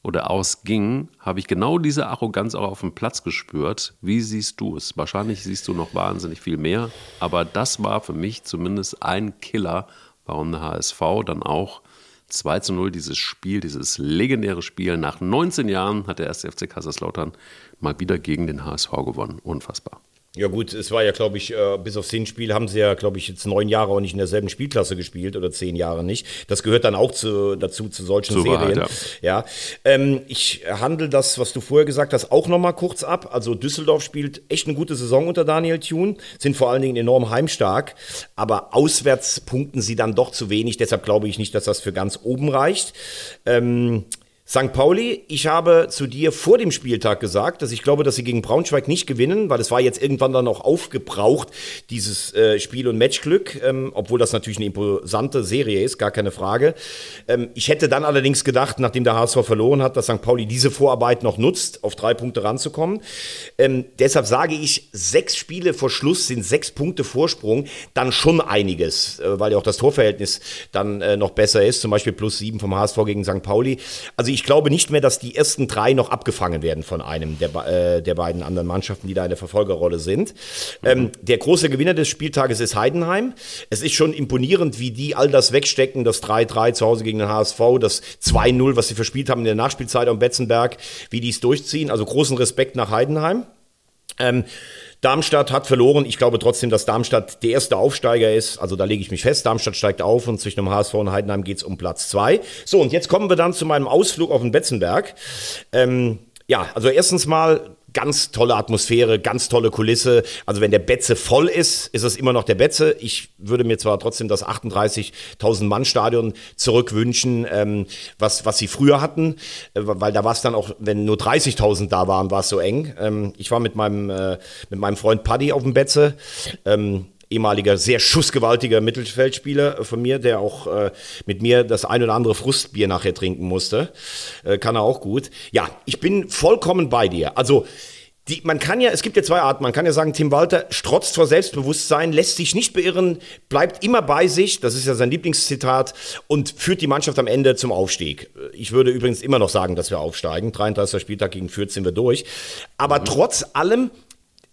oder ausging, habe ich genau diese Arroganz auch auf dem Platz gespürt. Wie siehst du es? Wahrscheinlich siehst du noch wahnsinnig viel mehr, aber das war für mich zumindest ein Killer, warum der HSV dann auch 2 zu 0 dieses Spiel, dieses legendäre Spiel. Nach 19 Jahren hat der erste FC Kaiserslautern mal wieder gegen den HSV gewonnen. Unfassbar. Ja gut, es war ja, glaube ich, äh, bis aufs Hinspiel haben sie ja, glaube ich, jetzt neun Jahre auch nicht in derselben Spielklasse gespielt oder zehn Jahre nicht. Das gehört dann auch zu, dazu, zu solchen zu Serien. Wahrheit, ja, ja. Ähm, ich handle das, was du vorher gesagt hast, auch nochmal kurz ab. Also Düsseldorf spielt echt eine gute Saison unter Daniel Thune, sind vor allen Dingen enorm heimstark, aber auswärts punkten sie dann doch zu wenig. Deshalb glaube ich nicht, dass das für ganz oben reicht. Ähm, St. Pauli, ich habe zu dir vor dem Spieltag gesagt, dass ich glaube, dass sie gegen Braunschweig nicht gewinnen, weil es war jetzt irgendwann dann auch aufgebraucht, dieses äh, Spiel- und Matchglück, ähm, obwohl das natürlich eine imposante Serie ist, gar keine Frage. Ähm, ich hätte dann allerdings gedacht, nachdem der HSV verloren hat, dass St. Pauli diese Vorarbeit noch nutzt, auf drei Punkte ranzukommen. Ähm, deshalb sage ich, sechs Spiele vor Schluss sind sechs Punkte Vorsprung, dann schon einiges, äh, weil ja auch das Torverhältnis dann äh, noch besser ist, zum Beispiel plus sieben vom HSV gegen St. Pauli. Also ich ich glaube nicht mehr, dass die ersten drei noch abgefangen werden von einem der, äh, der beiden anderen Mannschaften, die da in der Verfolgerrolle sind. Mhm. Ähm, der große Gewinner des Spieltages ist Heidenheim. Es ist schon imponierend, wie die all das wegstecken, das 3-3 zu Hause gegen den HSV, das 2-0, was sie verspielt haben in der Nachspielzeit am Betzenberg, wie die es durchziehen. Also großen Respekt nach Heidenheim. Ähm, Darmstadt hat verloren. Ich glaube trotzdem, dass Darmstadt der erste Aufsteiger ist. Also da lege ich mich fest. Darmstadt steigt auf und zwischen dem HSV und Heidenheim geht es um Platz zwei. So, und jetzt kommen wir dann zu meinem Ausflug auf den Betzenberg. Ähm, ja, also erstens mal ganz tolle Atmosphäre, ganz tolle Kulisse. Also wenn der Betze voll ist, ist es immer noch der Betze. Ich würde mir zwar trotzdem das 38.000 Mann Stadion zurückwünschen, ähm, was, was sie früher hatten, äh, weil da war es dann auch, wenn nur 30.000 da waren, war es so eng. Ähm, ich war mit meinem, äh, mit meinem Freund Paddy auf dem Betze. Ähm, ehemaliger sehr schussgewaltiger Mittelfeldspieler von mir, der auch äh, mit mir das ein oder andere Frustbier nachher trinken musste. Äh, kann er auch gut. Ja, ich bin vollkommen bei dir. Also die, man kann ja, es gibt ja zwei Arten. Man kann ja sagen, Tim Walter strotzt vor Selbstbewusstsein, lässt sich nicht beirren, bleibt immer bei sich, das ist ja sein Lieblingszitat, und führt die Mannschaft am Ende zum Aufstieg. Ich würde übrigens immer noch sagen, dass wir aufsteigen. 33. Spieltag gegen Fürth sind wir durch. Aber mhm. trotz allem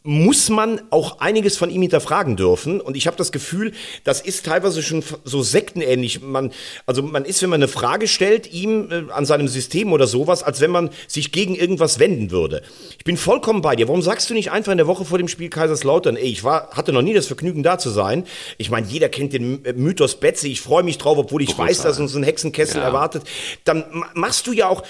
muss man auch einiges von ihm hinterfragen dürfen. Und ich habe das Gefühl, das ist teilweise schon so sektenähnlich. Man, also man ist, wenn man eine Frage stellt, ihm äh, an seinem System oder sowas, als wenn man sich gegen irgendwas wenden würde. Ich bin vollkommen bei dir. Warum sagst du nicht einfach in der Woche vor dem Spiel Kaiserslautern, ey, ich war, hatte noch nie das Vergnügen da zu sein. Ich meine, jeder kennt den Mythos Betze. Ich freue mich drauf, obwohl ich Großartig. weiß, dass uns ein Hexenkessel ja. erwartet. Dann machst du ja auch, äh,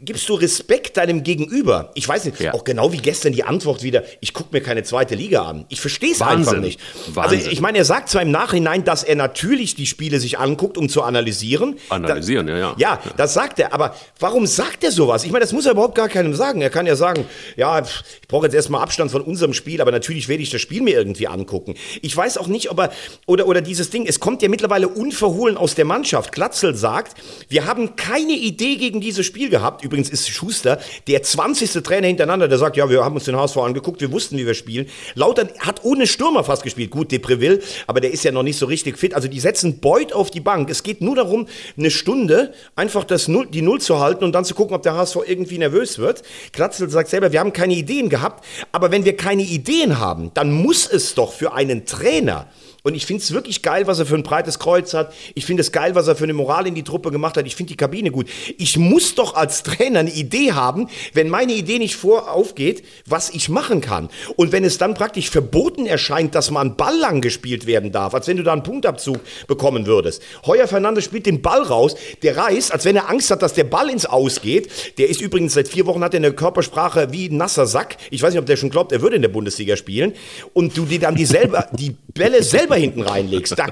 gibst du Respekt deinem Gegenüber. Ich weiß nicht, ja. auch genau wie gestern die Antwort wieder, ich gucke mir keine zweite Liga an. Ich verstehe es einfach nicht. Wahnsinn. Also ich meine, er sagt zwar im Nachhinein, dass er natürlich die Spiele sich anguckt, um zu analysieren. Analysieren, da, ja, ja. Ja, das sagt er. Aber warum sagt er sowas? Ich meine, das muss er überhaupt gar keinem sagen. Er kann ja sagen, ja, ich brauche jetzt erstmal Abstand von unserem Spiel, aber natürlich werde ich das Spiel mir irgendwie angucken. Ich weiß auch nicht, ob er, oder, oder dieses Ding, es kommt ja mittlerweile unverhohlen aus der Mannschaft. Glatzel sagt, wir haben keine Idee gegen dieses Spiel Spiel gehabt. Übrigens ist Schuster der 20. Trainer hintereinander, der sagt, ja, wir haben uns den HSV angeguckt, wir wussten, wie wir spielen. Lautern hat ohne Stürmer fast gespielt. Gut, Depreville, aber der ist ja noch nicht so richtig fit. Also die setzen Beut auf die Bank. Es geht nur darum, eine Stunde einfach das Null, die Null zu halten und dann zu gucken, ob der HSV irgendwie nervös wird. Klatzel sagt selber, wir haben keine Ideen gehabt. Aber wenn wir keine Ideen haben, dann muss es doch für einen Trainer und ich finde es wirklich geil, was er für ein breites Kreuz hat. Ich finde es geil, was er für eine Moral in die Truppe gemacht hat. Ich finde die Kabine gut. Ich muss doch als Trainer eine Idee haben, wenn meine Idee nicht vor aufgeht, was ich machen kann. Und wenn es dann praktisch verboten erscheint, dass man Ball lang gespielt werden darf, als wenn du da einen Punktabzug bekommen würdest. Heuer Fernandes spielt den Ball raus, der reißt, als wenn er Angst hat, dass der Ball ins Aus geht. Der ist übrigens seit vier Wochen hat er eine Körpersprache wie ein nasser Sack. Ich weiß nicht, ob der schon glaubt, er würde in der Bundesliga spielen. Und du dir dann dieselbe, die Bälle selber selber hinten reinlegst, da,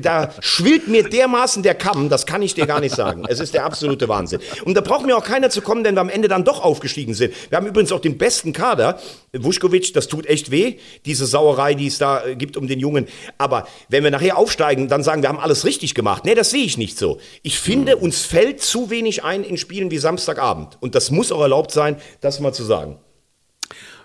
da schwillt mir dermaßen der Kamm, das kann ich dir gar nicht sagen. Es ist der absolute Wahnsinn. Und da braucht mir auch keiner zu kommen, denn wir am Ende dann doch aufgestiegen sind. Wir haben übrigens auch den besten Kader. Vuskovic, das tut echt weh, diese Sauerei, die es da äh, gibt um den Jungen. Aber wenn wir nachher aufsteigen, dann sagen, wir haben alles richtig gemacht. Nee, das sehe ich nicht so. Ich finde, uns fällt zu wenig ein in Spielen wie Samstagabend. Und das muss auch erlaubt sein, das mal zu sagen.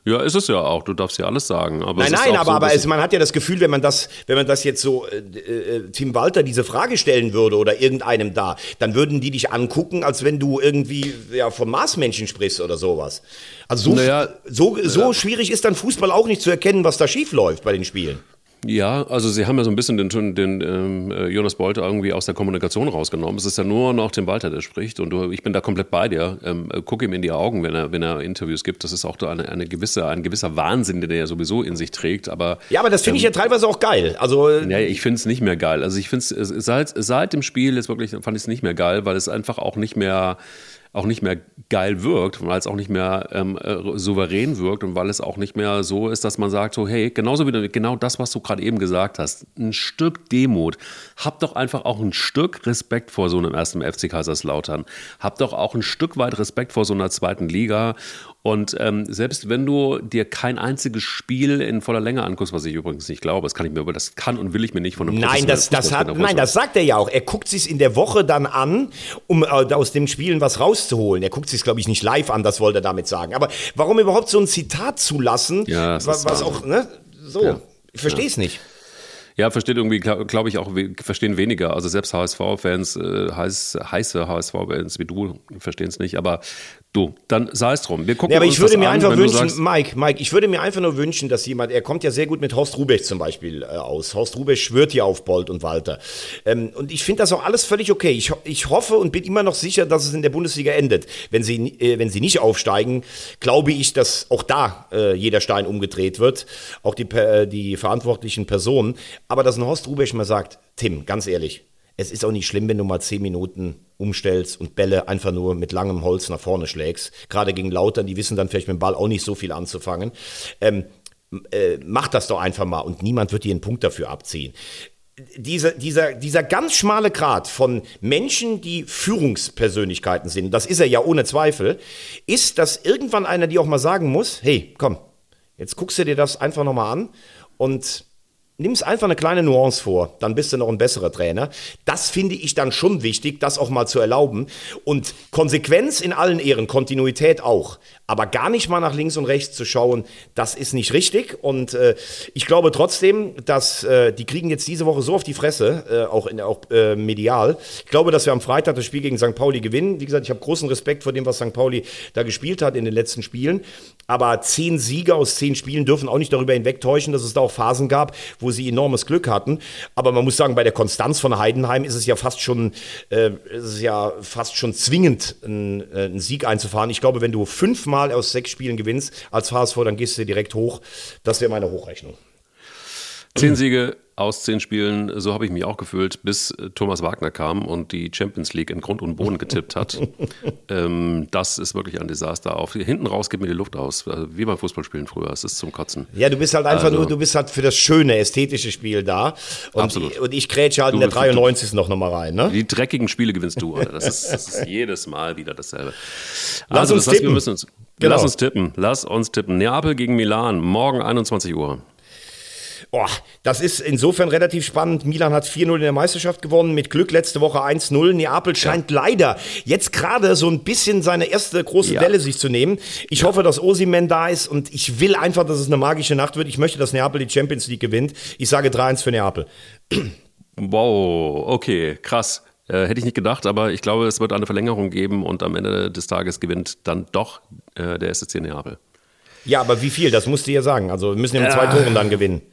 Ja, ist es ja auch. Du darfst ja alles sagen. Aber nein, nein, aber, so, aber es, man hat ja das Gefühl, wenn man das, wenn man das jetzt so äh, äh, Tim Walter diese Frage stellen würde oder irgendeinem da, dann würden die dich angucken, als wenn du irgendwie ja, vom Marsmenschen sprichst oder sowas. Also so, naja, so, so ja. schwierig ist dann Fußball auch nicht zu erkennen, was da schief läuft bei den Spielen. Ja, also sie haben ja so ein bisschen den, den ähm, äh, Jonas Bolte irgendwie aus der Kommunikation rausgenommen. Es ist ja nur noch Tim Walter, der spricht und du, ich bin da komplett bei dir. Ähm, äh, guck ihm in die Augen, wenn er, wenn er Interviews gibt. Das ist auch eine, eine gewisse, ein gewisser Wahnsinn, den er ja sowieso in sich trägt. Aber ja, aber das finde ähm, ich ja teilweise auch geil. Also ja, ich finde es nicht mehr geil. Also ich finde es seit seit dem Spiel jetzt wirklich fand ich es nicht mehr geil, weil es einfach auch nicht mehr auch nicht mehr geil wirkt, weil es auch nicht mehr ähm, äh, souverän wirkt und weil es auch nicht mehr so ist, dass man sagt, so hey, genauso wie genau das, was du gerade eben gesagt hast, ein Stück Demut. Hab doch einfach auch ein Stück Respekt vor so einem ersten FC Kaiserslautern. Hab doch auch ein Stück weit Respekt vor so einer zweiten Liga und ähm, selbst wenn du dir kein einziges Spiel in voller Länge anguckst, was ich übrigens nicht glaube, das kann ich mir, das kann und will ich mir nicht von einem Nein, das, das hat, nein, das sagt er ja auch. Er guckt sich in der Woche dann an, um äh, aus dem Spielen was rauszuholen. Er guckt sich, glaube ich, nicht live an, das wollte er damit sagen. Aber warum überhaupt so ein Zitat zulassen, ja, was, was auch, ne, so, ja. ich verstehe es ja. nicht. Ja, versteht irgendwie, glaube glaub ich, auch, verstehen weniger. Also selbst HSV-Fans, äh, heiß, heiße HSV-Fans wie du, verstehen es nicht. Aber du, dann sei es drum. Wir gucken ja, aber ich würde mir an, einfach wünschen, Mike, Mike, ich würde mir einfach nur wünschen, dass jemand, er kommt ja sehr gut mit Horst Rubech zum Beispiel äh, aus. Horst Rubech schwört ja auf Bolt und Walter. Ähm, und ich finde das auch alles völlig okay. Ich, ich hoffe und bin immer noch sicher, dass es in der Bundesliga endet. Wenn sie, äh, wenn sie nicht aufsteigen, glaube ich, dass auch da äh, jeder Stein umgedreht wird. Auch die, äh, die verantwortlichen Personen aber dass ein Horst Rubesch mal sagt, Tim, ganz ehrlich, es ist auch nicht schlimm, wenn du mal zehn Minuten umstellst und Bälle einfach nur mit langem Holz nach vorne schlägst. Gerade gegen Lautern, die wissen dann vielleicht mit dem Ball auch nicht so viel anzufangen. Ähm, äh, mach das doch einfach mal und niemand wird dir einen Punkt dafür abziehen. Dieser, dieser, dieser ganz schmale Grad von Menschen, die Führungspersönlichkeiten sind, das ist er ja ohne Zweifel, ist, dass irgendwann einer die auch mal sagen muss, hey, komm, jetzt guckst du dir das einfach nochmal an und nimmst einfach eine kleine Nuance vor, dann bist du noch ein besserer Trainer. Das finde ich dann schon wichtig, das auch mal zu erlauben. Und Konsequenz in allen Ehren, Kontinuität auch. Aber gar nicht mal nach links und rechts zu schauen, das ist nicht richtig. Und äh, ich glaube trotzdem, dass äh, die kriegen jetzt diese Woche so auf die Fresse, äh, auch, in, auch äh, medial. Ich glaube, dass wir am Freitag das Spiel gegen St. Pauli gewinnen. Wie gesagt, ich habe großen Respekt vor dem, was St. Pauli da gespielt hat in den letzten Spielen. Aber zehn Siege aus zehn Spielen dürfen auch nicht darüber hinwegtäuschen, dass es da auch Phasen gab, wo sie enormes Glück hatten. Aber man muss sagen, bei der Konstanz von Heidenheim ist es ja fast schon, äh, ist es ja fast schon zwingend, einen, äh, einen Sieg einzufahren. Ich glaube, wenn du fünfmal aus sechs Spielen gewinnst als HSV, dann gehst du direkt hoch. Das wäre meine Hochrechnung. Zehn Siege aus zehn Spielen, so habe ich mich auch gefühlt, bis äh, Thomas Wagner kam und die Champions League in Grund und Boden getippt hat. ähm, das ist wirklich ein Desaster. Auf, hinten raus geht mir die Luft aus, also wie beim Fußballspielen früher. Es ist zum Kotzen. Ja, du bist halt einfach also, nur, du bist halt für das schöne, ästhetische Spiel da. Und, absolut. Und ich grätsche halt du, in der 93. Du, noch nochmal rein. Ne? Die dreckigen Spiele gewinnst du. Alter. Das, ist, das ist jedes Mal wieder dasselbe. Lass also, uns das heißt, tippen. wir müssen uns, genau. Lass uns tippen. Lass uns tippen. Neapel gegen Milan, morgen 21 Uhr. Oh, das ist insofern relativ spannend. Milan hat 4-0 in der Meisterschaft gewonnen, mit Glück letzte Woche 1-0. Neapel scheint ja. leider jetzt gerade so ein bisschen seine erste große ja. Welle sich zu nehmen. Ich ja. hoffe, dass Osimen da ist und ich will einfach, dass es eine magische Nacht wird. Ich möchte, dass Neapel die Champions League gewinnt. Ich sage 3-1 für Neapel. Wow, okay, krass. Äh, hätte ich nicht gedacht, aber ich glaube, es wird eine Verlängerung geben und am Ende des Tages gewinnt dann doch äh, der SSC Neapel. Ja, aber wie viel? Das musst du ja sagen. Also wir müssen ja mit zwei Toren dann gewinnen.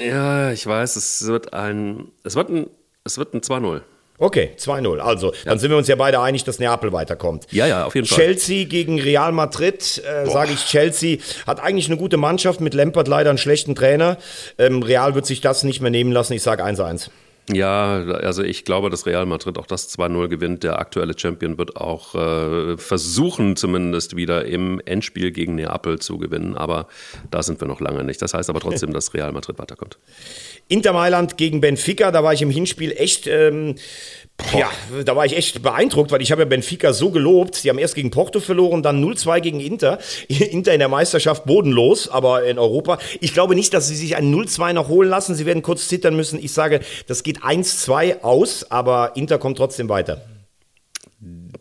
Ja, ich weiß, es wird ein, es wird ein, es wird ein 2-0. Okay, 2-0. Also, ja. dann sind wir uns ja beide einig, dass Neapel weiterkommt. Ja, ja, auf jeden Fall. Chelsea gegen Real Madrid, äh, sage ich, Chelsea hat eigentlich eine gute Mannschaft, mit Lampert leider einen schlechten Trainer. Ähm, Real wird sich das nicht mehr nehmen lassen. Ich sage 1-1. Ja, also ich glaube, dass Real Madrid auch das 2-0 gewinnt. Der aktuelle Champion wird auch äh, versuchen, zumindest wieder im Endspiel gegen Neapel zu gewinnen. Aber da sind wir noch lange nicht. Das heißt aber trotzdem, dass Real Madrid weiterkommt. Inter Mailand gegen Benfica, da war ich im Hinspiel echt ähm, ja, da war ich echt beeindruckt, weil ich habe ja Benfica so gelobt. Sie haben erst gegen Porto verloren, dann 0-2 gegen Inter. Inter in der Meisterschaft bodenlos, aber in Europa. Ich glaube nicht, dass sie sich ein 0-2 noch holen lassen. Sie werden kurz zittern müssen. Ich sage, das geht 1-2 aus, aber Inter kommt trotzdem weiter.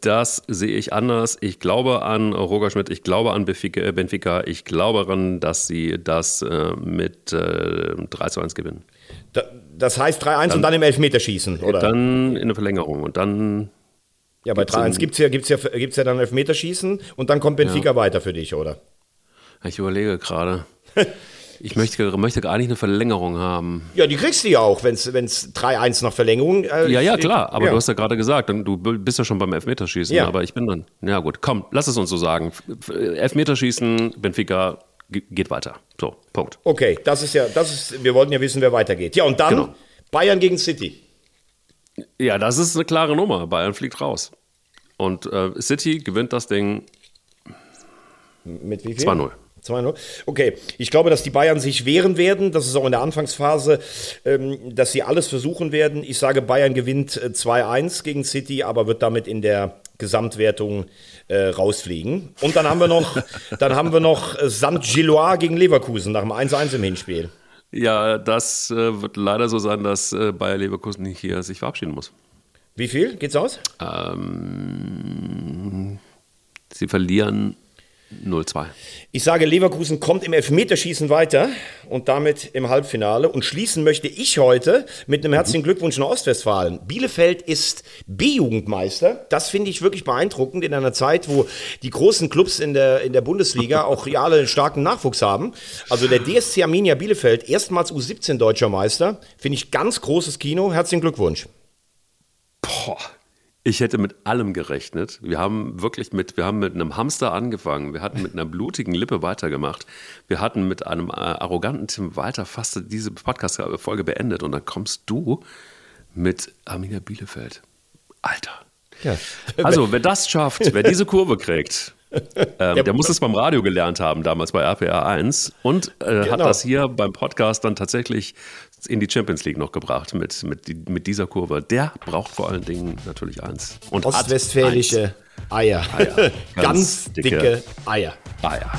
Das sehe ich anders. Ich glaube an Roger Schmidt, ich glaube an Benfica, ich glaube daran, dass sie das äh, mit äh, 3 zu 1 gewinnen. Da, das heißt 3-1 und dann im Elfmeterschießen, oder? Dann in der Verlängerung und dann. Ja, bei 3-1 gibt es ja, gibt's ja, gibt's ja dann Elfmeterschießen und dann kommt Benfica ja. weiter für dich, oder? Ich überlege gerade. Ich möchte, möchte gar nicht eine Verlängerung haben. Ja, die kriegst du ja auch, wenn es 3-1 nach Verlängerung. Äh, ja, ja, klar. Aber ja. du hast ja gerade gesagt, du bist ja schon beim Elfmeterschießen. Ja. Aber ich bin dann. Ja, gut, komm, lass es uns so sagen. Elfmeterschießen, Benfica geht weiter. So, Punkt. Okay, das ist ja, das ist, wir wollten ja wissen, wer weitergeht. Ja, und dann genau. Bayern gegen City. Ja, das ist eine klare Nummer. Bayern fliegt raus. Und äh, City gewinnt das Ding mit wie viel? 2-0. 2-0. Okay, ich glaube, dass die Bayern sich wehren werden. Das ist auch in der Anfangsphase, ähm, dass sie alles versuchen werden. Ich sage, Bayern gewinnt 2-1 äh, gegen City, aber wird damit in der Gesamtwertung äh, rausfliegen. Und dann haben wir noch, dann haben wir noch St. Gillois gegen Leverkusen nach dem 1-1 im Hinspiel. Ja, das äh, wird leider so sein, dass äh, Bayer Leverkusen hier sich verabschieden muss. Wie viel geht's aus? Ähm, sie verlieren 0-2. Ich sage, Leverkusen kommt im Elfmeterschießen weiter und damit im Halbfinale. Und schließen möchte ich heute mit einem herzlichen Glückwunsch nach Ostwestfalen. Bielefeld ist B-Jugendmeister. Das finde ich wirklich beeindruckend in einer Zeit, wo die großen Clubs in der, in der Bundesliga auch reale einen starken Nachwuchs haben. Also der DSC Arminia Bielefeld, erstmals U17 deutscher Meister. Finde ich ganz großes Kino. Herzlichen Glückwunsch. Boah. Ich hätte mit allem gerechnet. Wir haben wirklich mit, wir haben mit einem Hamster angefangen. Wir hatten mit einer blutigen Lippe weitergemacht. Wir hatten mit einem äh, arroganten Tim Walter fast diese Podcast-Folge beendet. Und dann kommst du mit Arminia Bielefeld. Alter. Ja. Also, wer das schafft, wer diese Kurve kriegt, ähm, der, der muss es beim Radio gelernt haben, damals bei RPR 1 und äh, genau. hat das hier beim Podcast dann tatsächlich in die Champions League noch gebracht mit, mit, mit dieser Kurve. Der braucht vor allen Dingen natürlich eins. Und Ostwestfälische Eier. Eier. Ganz, Ganz dicke, dicke Eier. Eier.